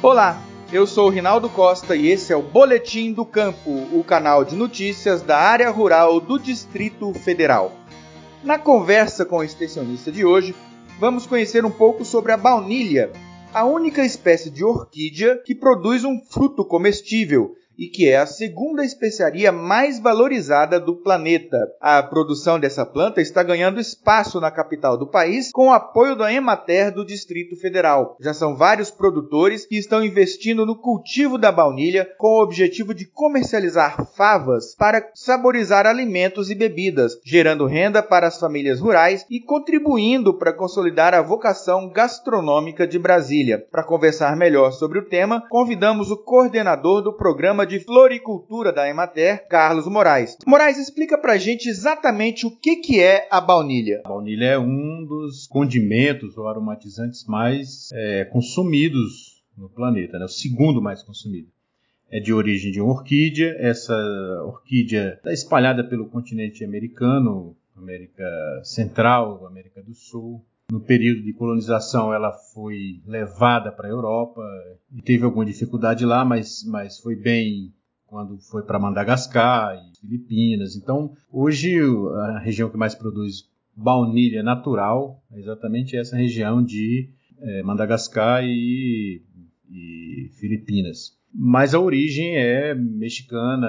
Olá, eu sou Rinaldo Costa e esse é o Boletim do Campo, o canal de notícias da área rural do Distrito Federal. Na conversa com o extensionista de hoje, vamos conhecer um pouco sobre a baunilha, a única espécie de orquídea que produz um fruto comestível e que é a segunda especiaria mais valorizada do planeta. A produção dessa planta está ganhando espaço na capital do país com o apoio da Emater do Distrito Federal. Já são vários produtores que estão investindo no cultivo da baunilha com o objetivo de comercializar favas para saborizar alimentos e bebidas, gerando renda para as famílias rurais e contribuindo para consolidar a vocação gastronômica de Brasília. Para conversar melhor sobre o tema, convidamos o coordenador do programa de Floricultura da Emater, Carlos Moraes. Moraes, explica pra gente exatamente o que, que é a baunilha. A baunilha é um dos condimentos ou aromatizantes mais é, consumidos no planeta, né? o segundo mais consumido. É de origem de uma orquídea, essa orquídea está espalhada pelo continente americano, América Central, América do Sul, no período de colonização, ela foi levada para a Europa e teve alguma dificuldade lá, mas, mas foi bem quando foi para Madagascar e Filipinas. Então, hoje a região que mais produz baunilha natural é exatamente essa região de é, Madagascar e, e Filipinas. Mas a origem é mexicana,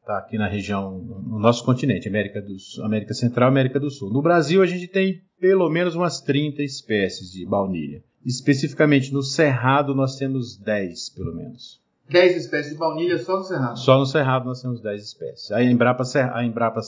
está aqui na região, no nosso continente, América, do, América Central América do Sul. No Brasil, a gente tem pelo menos umas 30 espécies de baunilha. Especificamente no Cerrado, nós temos 10, pelo menos. 10 espécies de baunilha só no Cerrado? Só no Cerrado nós temos 10 espécies. A Embrapa, a Embrapa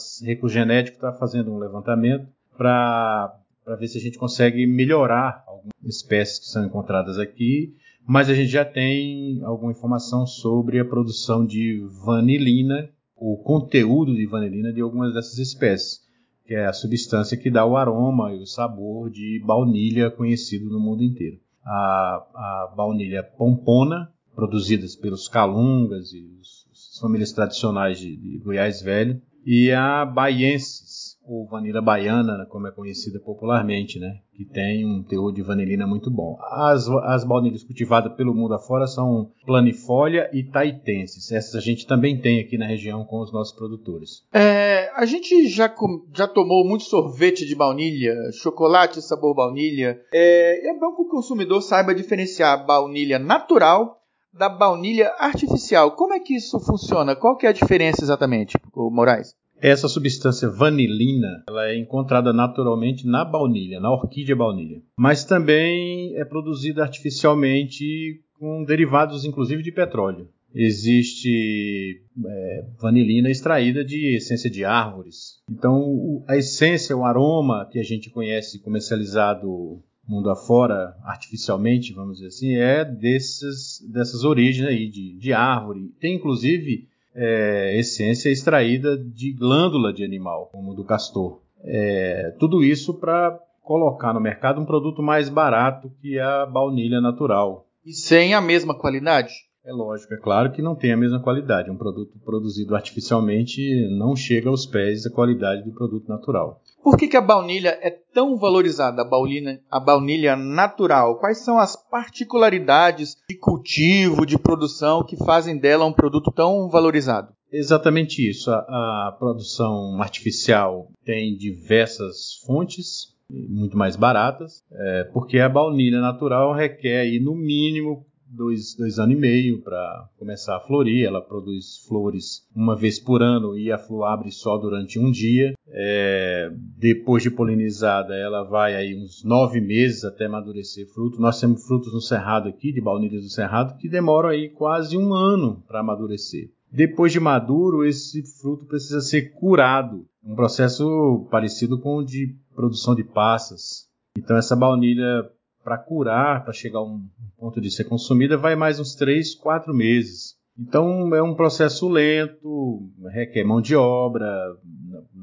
Genético está fazendo um levantamento para ver se a gente consegue melhorar algumas espécies que são encontradas aqui, mas a gente já tem alguma informação sobre a produção de vanilina, o conteúdo de vanilina de algumas dessas espécies que é a substância que dá o aroma e o sabor de baunilha conhecido no mundo inteiro. A, a baunilha pompona, produzidas pelos calungas e os, as famílias tradicionais de, de Goiás Velho, e a baiensis, ou vanila baiana, como é conhecida popularmente, né? que tem um teor de vanilina muito bom. As, as baunilhas cultivadas pelo mundo afora são planifolia e taitenses. Essas a gente também tem aqui na região com os nossos produtores. É, a gente já, já tomou muito sorvete de baunilha, chocolate sabor baunilha. É, é bom que o consumidor saiba diferenciar a baunilha natural da baunilha artificial. Como é que isso funciona? Qual que é a diferença exatamente, Moraes? Essa substância vanilina ela é encontrada naturalmente na baunilha, na orquídea baunilha, mas também é produzida artificialmente com derivados, inclusive de petróleo. Existe é, vanilina extraída de essência de árvores. Então, a essência, o aroma que a gente conhece comercializado mundo afora, artificialmente, vamos dizer assim, é desses, dessas origens aí de, de árvore. Tem, inclusive, é, essência extraída de glândula de animal, como do castor. É, tudo isso para colocar no mercado um produto mais barato que a baunilha natural. E sem a mesma qualidade? É lógico, é claro que não tem a mesma qualidade. Um produto produzido artificialmente não chega aos pés da qualidade do produto natural. Por que, que a baunilha é tão valorizada, a baunilha, a baunilha natural? Quais são as particularidades de cultivo, de produção que fazem dela um produto tão valorizado? Exatamente isso. A, a produção artificial tem diversas fontes, muito mais baratas, é, porque a baunilha natural requer aí, no mínimo dois, dois anos e meio para começar a florir. Ela produz flores uma vez por ano e a flor abre só durante um dia. É, depois de polinizada, ela vai aí uns nove meses até amadurecer fruto. Nós temos frutos no cerrado aqui, de baunilhas do cerrado, que demoram aí quase um ano para amadurecer. Depois de maduro, esse fruto precisa ser curado, um processo parecido com o de produção de passas. Então essa baunilha para curar, para chegar a um ponto de ser consumida, vai mais uns 3, 4 meses. Então é um processo lento, requer mão de obra,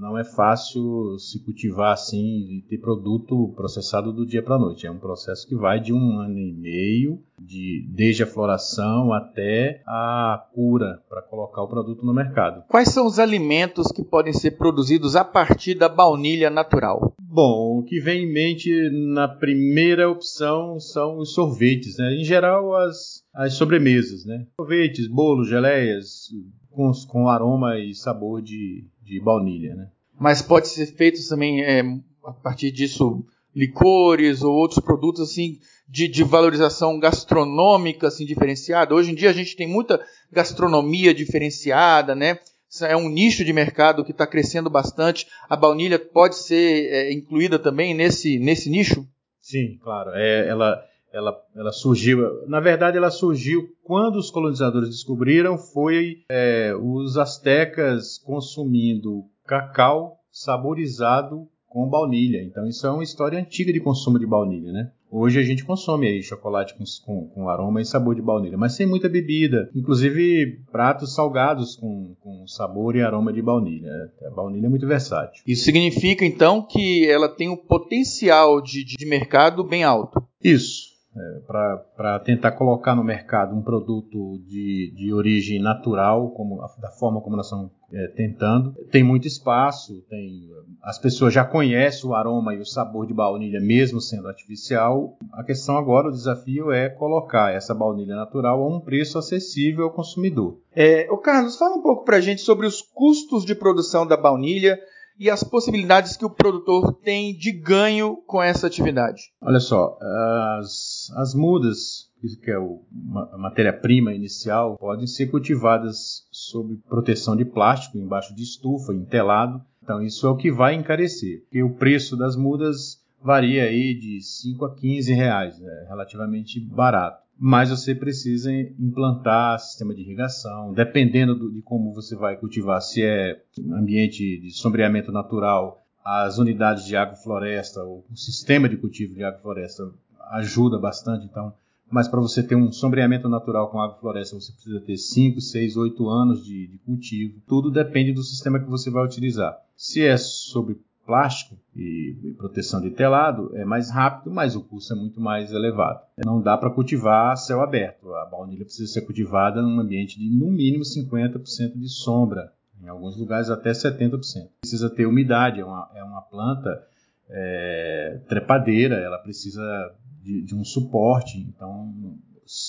não é fácil se cultivar assim e ter produto processado do dia para a noite. É um processo que vai de um ano e meio, de, desde a floração até a cura para colocar o produto no mercado. Quais são os alimentos que podem ser produzidos a partir da baunilha natural? Bom, o que vem em mente na primeira opção são os sorvetes, né? Em geral, as, as sobremesas, né? Sorvetes, bolos, geleias, com, com aroma e sabor de, de baunilha, né? Mas pode ser feito também é, a partir disso licores ou outros produtos assim de, de, valorização gastronômica assim diferenciada. Hoje em dia a gente tem muita gastronomia diferenciada, né? É um nicho de mercado que está crescendo bastante. A baunilha pode ser é, incluída também nesse, nesse nicho? Sim, claro. É, ela, ela, ela surgiu. Na verdade, ela surgiu quando os colonizadores descobriram foi é, os astecas consumindo cacau saborizado com baunilha. Então isso é uma história antiga de consumo de baunilha, né? Hoje a gente consome aí chocolate com, com, com, aroma e sabor de baunilha, mas sem muita bebida. Inclusive pratos salgados com, com sabor e aroma de baunilha. A baunilha é muito versátil. Isso significa então que ela tem um potencial de, de mercado bem alto. Isso é, para tentar colocar no mercado um produto de, de origem natural, como da forma como nós estamos é, tentando. Tem muito espaço, tem, as pessoas já conhecem o aroma e o sabor de baunilha, mesmo sendo artificial. A questão agora, o desafio é colocar essa baunilha natural a um preço acessível ao consumidor. É, o Carlos, fala um pouco para a gente sobre os custos de produção da baunilha e as possibilidades que o produtor tem de ganho com essa atividade? Olha só, as, as mudas, que é o, a matéria-prima inicial, podem ser cultivadas sob proteção de plástico, embaixo de estufa, em telado. Então isso é o que vai encarecer, porque o preço das mudas varia aí de 5 a 15 reais, é relativamente barato mas você precisa implantar sistema de irrigação, dependendo do, de como você vai cultivar, se é ambiente de sombreamento natural, as unidades de agrofloresta, o sistema de cultivo de agrofloresta ajuda bastante, então, mas para você ter um sombreamento natural com agrofloresta, você precisa ter 5, 6, 8 anos de, de cultivo. Tudo depende do sistema que você vai utilizar. Se é sobre plástico e, proteção de telado é mais rápido, mas o custo é muito mais elevado. Não dá para cultivar a céu aberto. A baunilha precisa ser cultivada num ambiente de no mínimo 50% de sombra, em alguns lugares até 70%. Precisa ter umidade, é uma, é uma planta é, trepadeira, ela precisa de, de um suporte, então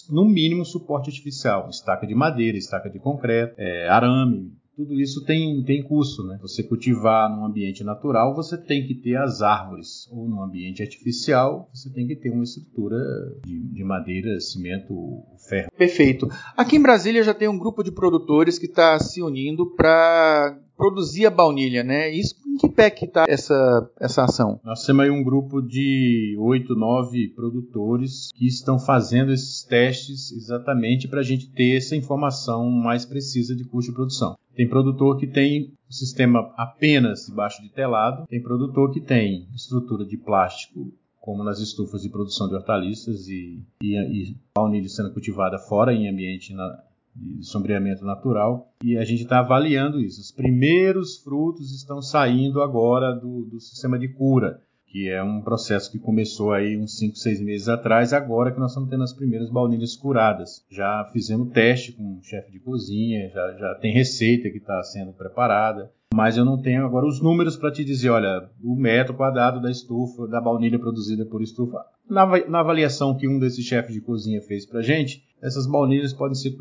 no mínimo suporte artificial, estaca de madeira, estaca de concreto, é, arame, tudo isso tem, tem custo, né? Você cultivar num ambiente natural, você tem que ter as árvores, ou num ambiente artificial, você tem que ter uma estrutura de, de madeira, cimento, ferro. Perfeito. Aqui em Brasília já tem um grupo de produtores que está se unindo para produzir a baunilha, né? Isso em que pé que está essa, essa ação? Nós temos aí um grupo de oito, nove produtores que estão fazendo esses testes exatamente para a gente ter essa informação mais precisa de custo de produção. Tem produtor que tem o sistema apenas debaixo de telado, tem produtor que tem estrutura de plástico como nas estufas de produção de hortaliças e, e, e baunilha sendo cultivada fora em ambiente na, de sombreamento natural e a gente está avaliando isso. Os primeiros frutos estão saindo agora do, do, sistema de cura, que é um processo que começou aí uns 5, 6 meses atrás, agora que nós estamos tendo as primeiras baunilhas curadas. Já fizemos teste com o chefe de cozinha, já, já tem receita que está sendo preparada mas eu não tenho agora os números para te dizer, olha, o metro quadrado da estufa, da baunilha produzida por estufa. Na, na avaliação que um desses chefes de cozinha fez para gente, essas baunilhas podem ser,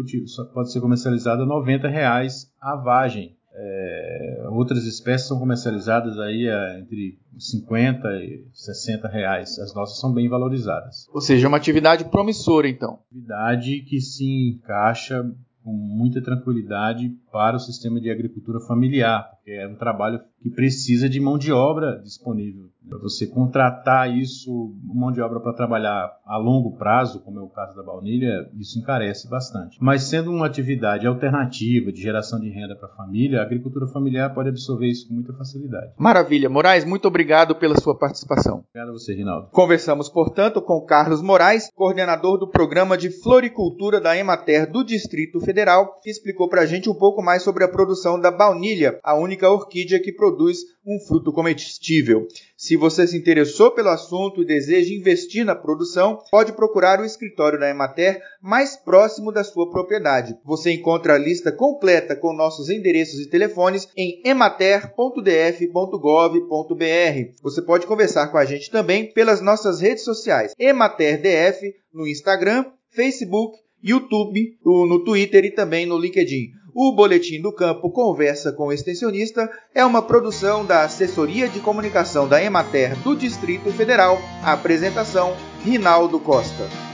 pode ser comercializadas a 90 reais a vagem. É, outras espécies são comercializadas aí a, entre 50 e 60 reais. As nossas são bem valorizadas. Ou seja, uma atividade promissora, então. Atividade que se encaixa com muita tranquilidade para o sistema de agricultura familiar, porque é um trabalho que precisa de mão de obra disponível. Para você contratar isso, mão de obra para trabalhar a longo prazo, como é o caso da baunilha, isso encarece bastante. Mas sendo uma atividade alternativa de geração de renda para a família, a agricultura familiar pode absorver isso com muita facilidade. Maravilha. Moraes, muito obrigado pela sua participação. Obrigado a você, Rinaldo. Conversamos, portanto, com Carlos Moraes, coordenador do programa de floricultura da Emater do Distrito Federal, que explicou para a gente um pouco pouco mais sobre a produção da baunilha, a única orquídea que produz um fruto comestível. Se você se interessou pelo assunto e deseja investir na produção, pode procurar o escritório da Emater mais próximo da sua propriedade. Você encontra a lista completa com nossos endereços e telefones em emater.df.gov.br. Você pode conversar com a gente também pelas nossas redes sociais, EmaterDF no Instagram, Facebook, YouTube, no Twitter e também no LinkedIn. O Boletim do Campo Conversa com o Extensionista é uma produção da Assessoria de Comunicação da Emater do Distrito Federal. Apresentação, Rinaldo Costa.